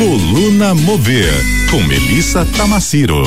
Coluna Mover, com Melissa Tamaciro.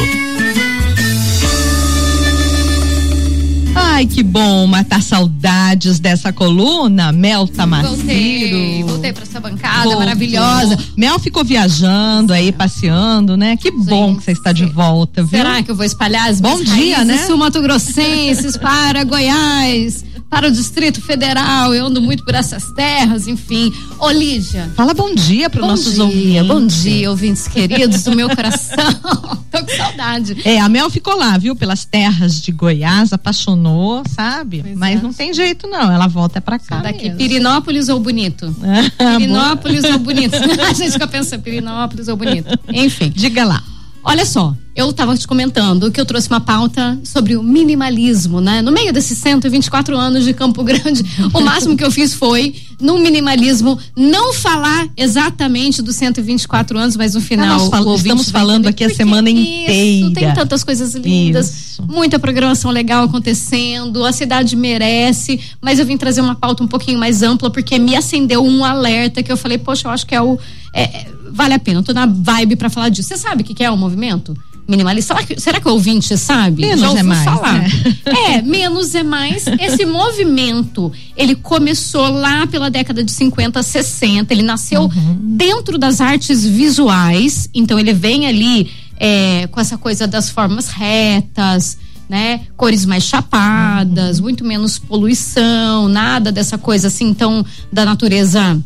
Ai, que bom matar saudades dessa coluna, Mel Tamaciro. Voltei, voltei pra essa bancada Voltou. maravilhosa. Mel ficou viajando aí, passeando, né? Que bom Gente, que você está de volta, viu? Será que eu vou espalhar as Bom minhas dia, né? sul-mato-grossenses para Goiás, para o Distrito Federal? Eu ando muito por essas terras, enfim. Ô, Lígia. Fala bom dia para os nossos dia, ouvintes. bom dia, ouvintes queridos do meu coração. Tô com saudade. É, a Mel ficou lá, viu? Pelas terras de Goiás, apaixonou, sabe? Pois Mas é. não tem jeito, não. Ela volta pra cá. Daqui, mesmo. Pirinópolis ou Bonito? Ah, Pirinópolis ou Bonito? A gente fica pensando, Pirinópolis ou Bonito? Enfim. Diga lá. Olha só, eu estava te comentando que eu trouxe uma pauta sobre o minimalismo, né? No meio desses 124 anos de Campo Grande, o máximo que eu fiz foi, no minimalismo, não falar exatamente dos 124 anos, mas no final. nós o ouvinte estamos falando aqui a semana isso, inteira. Tem tantas coisas lindas, Isso. muita programação legal acontecendo, a cidade merece, mas eu vim trazer uma pauta um pouquinho mais ampla porque me acendeu um alerta que eu falei, poxa, eu acho que é o. é, é, vale a pena, eu tô na vibe pra falar disso. Você sabe o que que é o movimento? Minimalista. Será que, será que o ouvinte sabe? Menos Já é mais, falar. né? É, menos é mais. Esse movimento, ele começou lá pela década de 50, 60. Ele nasceu Uhum. dentro das artes visuais. Então, ele vem ali é, com essa coisa das formas retas, né? Cores mais chapadas, Uhum. muito menos poluição, nada dessa coisa assim tão da natureza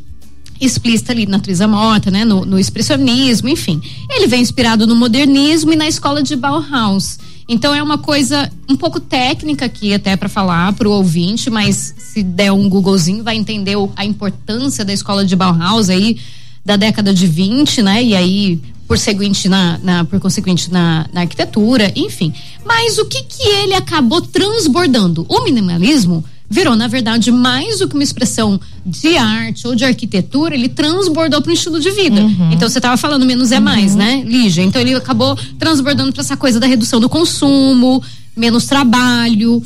explícita ali, natureza morta, né? No, no expressionismo, enfim. Ele vem inspirado no modernismo e na escola de Bauhaus. Então é uma coisa um pouco técnica aqui até para falar para o ouvinte, mas se der um Googlezinho vai entender a importância da escola de Bauhaus aí da década de 20, né? E aí por seguinte na, na- por consequente na, na arquitetura, enfim. Mas o que que ele acabou transbordando? O minimalismo virou, na verdade, mais do que uma expressão de arte ou de arquitetura, ele transbordou para um estilo de vida. Então você estava falando menos é mais, né, Lígia? Então ele acabou transbordando para essa coisa da redução do consumo, menos trabalho,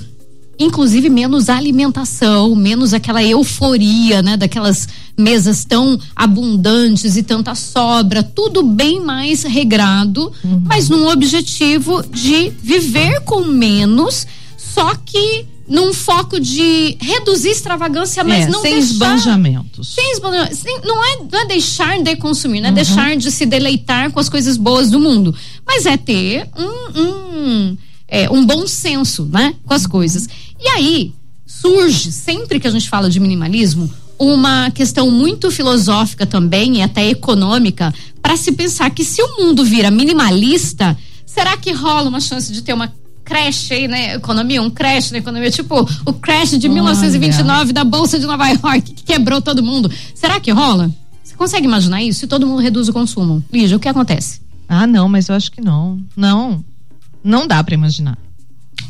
inclusive menos alimentação, menos aquela euforia, né, daquelas mesas tão abundantes e tanta sobra, tudo bem mais regrado, mas num objetivo de viver com menos, só que num foco de reduzir extravagância, mas É, não sem deixar esbanjamentos. sem esbanjar- sem- não, é, não é deixar de consumir, não é deixar de se deleitar com as coisas boas do mundo, mas é ter um, um, é, um bom senso, né, com as coisas. E aí surge sempre que a gente fala de minimalismo uma questão muito filosófica também e até econômica para se pensar que se o mundo vira minimalista, será que rola uma chance de ter uma creche aí, né? Economia, um crash na economia, tipo o crash de 1929 da Bolsa de Nova York, que quebrou todo mundo. Será que rola? Você consegue imaginar isso? Se todo mundo reduz o consumo. Lígia, o que acontece? Ah, não, mas eu acho que não. Não. Não dá pra imaginar.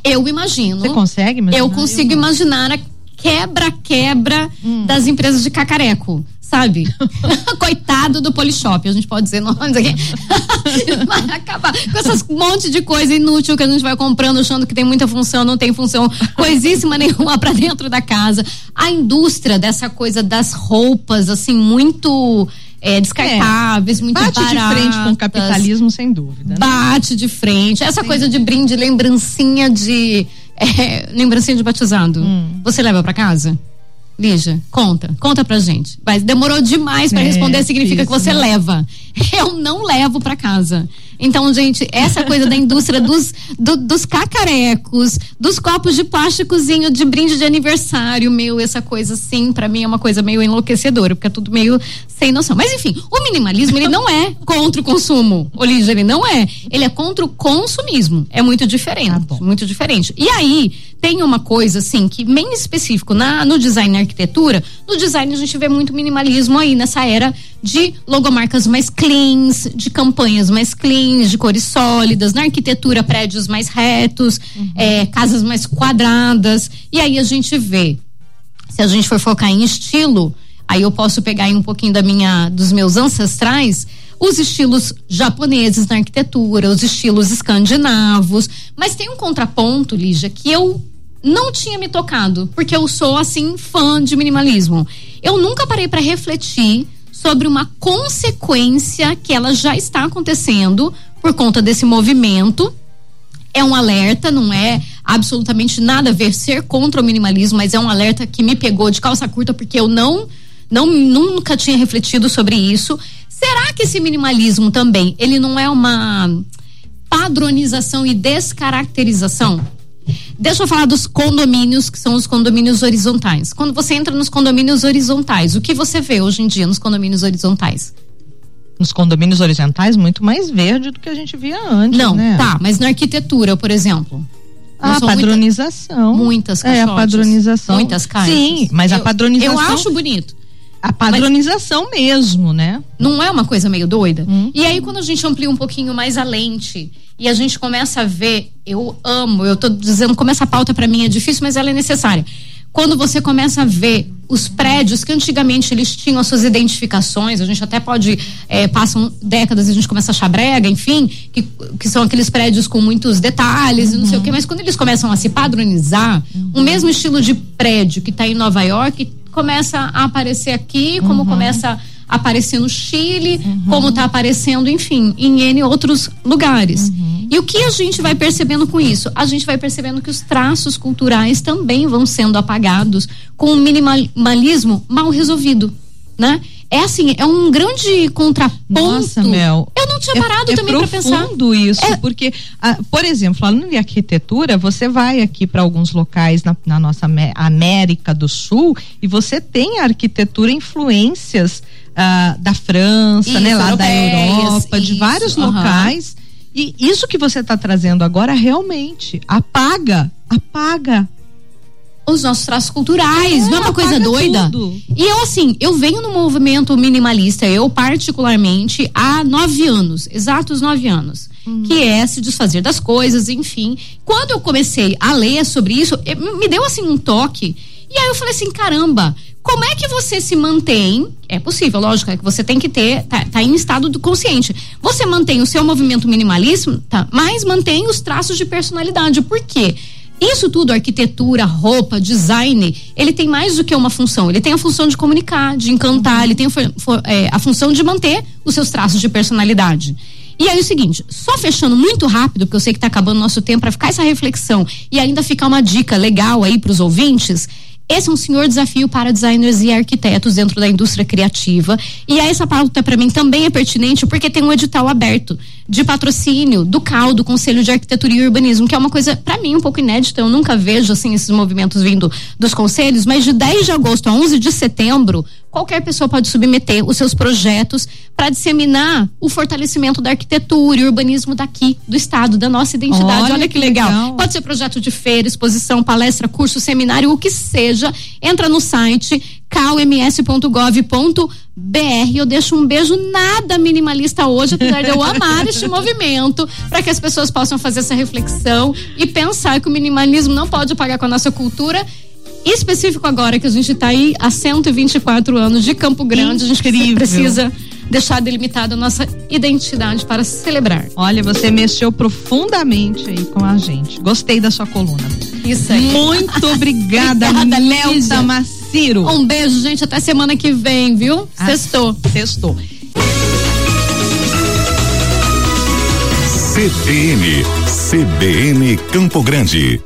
Eu imagino. Você consegue imaginar? Eu consigo imaginar a quebra-quebra Hum. das empresas de cacareco, sabe? Coitado do Polishop, a gente pode dizer nomes aqui. vai acabar com essas monte de coisa inútil que a gente vai comprando, achando que tem muita função, não tem função, coisíssima nenhuma pra dentro da casa. A indústria dessa coisa das roupas, assim, muito é, descartáveis, muito Bate de frente com o capitalismo, sem dúvida. né? Bate de frente. Essa coisa de brinde, lembrancinha de. é, lembrancinha de batizado. Hum. Você leva pra casa? Lígia, conta, conta pra gente. Mas demorou demais pra É, responder, significa que isso, você né? leva. Eu não levo pra casa. Então, gente, essa coisa da indústria dos, do- dos cacarecos, dos copos de plásticozinho de brinde de aniversário, meu, essa coisa assim, pra mim é uma coisa meio enlouquecedora, porque é tudo meio sem noção. Mas enfim, o minimalismo, ele não é contra o consumo. Ô, Lígia, ele não é. Ele é contra o consumismo. É muito diferente. Bom. muito diferente. E aí, tem uma coisa, assim, que bem específico na, no design arquitetura, no design a gente vê muito minimalismo aí nessa era de logomarcas mais cleans, de campanhas mais cleans, de cores sólidas, na arquitetura prédios mais retos, eh, casas mais quadradas. E aí a gente vê se a gente for focar em estilo, aí eu posso pegar aí um pouquinho da minha, dos meus ancestrais, os estilos japoneses na arquitetura, os estilos escandinavos, mas tem um contraponto, Lígia, que eu não tinha me tocado, porque eu sou assim fã de minimalismo. Eu nunca parei para refletir sobre uma consequência que ela já está acontecendo por conta desse movimento. É um alerta, não é absolutamente nada a ver ser contra o minimalismo, mas é um alerta que me pegou de calça curta porque eu não, não nunca tinha refletido sobre isso. Será que esse minimalismo também, ele não é uma padronização e descaracterização? Deixa eu falar dos condomínios, que são os condomínios horizontais. Quando você entra nos condomínios horizontais, o que você vê hoje em dia nos condomínios horizontais? Nos condomínios horizontais, muito mais verde do que a gente via antes. Não, né? tá, mas na arquitetura, por exemplo. A padronização. Muita, muitas caixotes. É, a padronização. Muitas caixas. Sim, mas eu, a padronização. Eu acho bonito. A padronização mas, mesmo, né? Não é uma coisa meio doida? Hum. E aí, quando a gente amplia um pouquinho mais a lente e a gente começa a ver, eu amo, eu tô dizendo como essa pauta para mim é difícil, mas ela é necessária. Quando você começa a ver os prédios que antigamente eles tinham as suas identificações, a gente até pode, é, passam décadas e a gente começa a achar brega, enfim, que, que são aqueles prédios com muitos detalhes uhum. e não sei o quê, uhum. mas quando eles começam a se padronizar, uhum. o mesmo estilo de prédio que está em Nova York começa a aparecer aqui, como uhum. começa a aparecer no Chile, uhum. como está aparecendo, enfim, em N outros lugares. Uhum. E o que a gente vai percebendo com isso? A gente vai percebendo que os traços culturais também vão sendo apagados com o minimalismo mal resolvido, né? É assim, é um grande contraponto. Nossa, Mel. Eu não tinha parado é, também é para pensar. isso, é... porque, ah, por exemplo, falando de arquitetura, você vai aqui para alguns locais na, na, nossa América do Sul e você tem a arquitetura influências ah, da França, isso, né, lá da Europa, isso, de vários locais. E isso que você está trazendo agora realmente apaga, apaga os nossos traços culturais, é, não é uma coisa doida? Tudo. E eu, assim, eu venho no movimento minimalista, eu particularmente, há nove anos, exatos nove anos. Hum. Que é se desfazer das coisas, enfim. Quando eu comecei a ler sobre isso, me deu assim um toque. E aí eu falei assim: caramba, como é que você se mantém? É possível, lógico, é que você tem que ter, tá, tá em estado do consciente. Você mantém o seu movimento minimalista, tá, mas mantém os traços de personalidade. Por quê? Isso tudo, arquitetura, roupa, design, ele tem mais do que uma função. Ele tem a função de comunicar, de encantar, ele tem é, a função de manter os seus traços de personalidade. E aí o seguinte, só fechando muito rápido, porque eu sei que está acabando nosso tempo para ficar essa reflexão e ainda ficar uma dica legal aí para os ouvintes. Esse é um senhor desafio para designers e arquitetos dentro da indústria criativa. E essa pauta para mim também é pertinente porque tem um edital aberto de patrocínio do CAL, do Conselho de Arquitetura e Urbanismo, que é uma coisa para mim um pouco inédita. Eu nunca vejo assim esses movimentos vindo dos conselhos, mas de 10 de agosto a 11 de setembro, qualquer pessoa pode submeter os seus projetos para disseminar o fortalecimento da arquitetura e urbanismo daqui, do estado, da nossa identidade. Olha, Olha que, que legal. legal. Pode ser projeto de feira, exposição, palestra, curso, seminário, o que seja. Entra no site calms.gov.br. Eu deixo um beijo nada minimalista hoje, apesar de eu amar este movimento, para que as pessoas possam fazer essa reflexão e pensar que o minimalismo não pode pagar com a nossa cultura específico agora que a gente está aí há 124 anos de Campo Grande, Incrível. a gente precisa deixar delimitada a nossa identidade para celebrar. Olha, você mexeu profundamente aí com a gente. Gostei da sua coluna. Isso aí. Muito obrigada, obrigada Léo Tamaciro. Um beijo, gente, até semana que vem, viu? Ah, sextou. Sextou. CBN, CBN Campo Grande.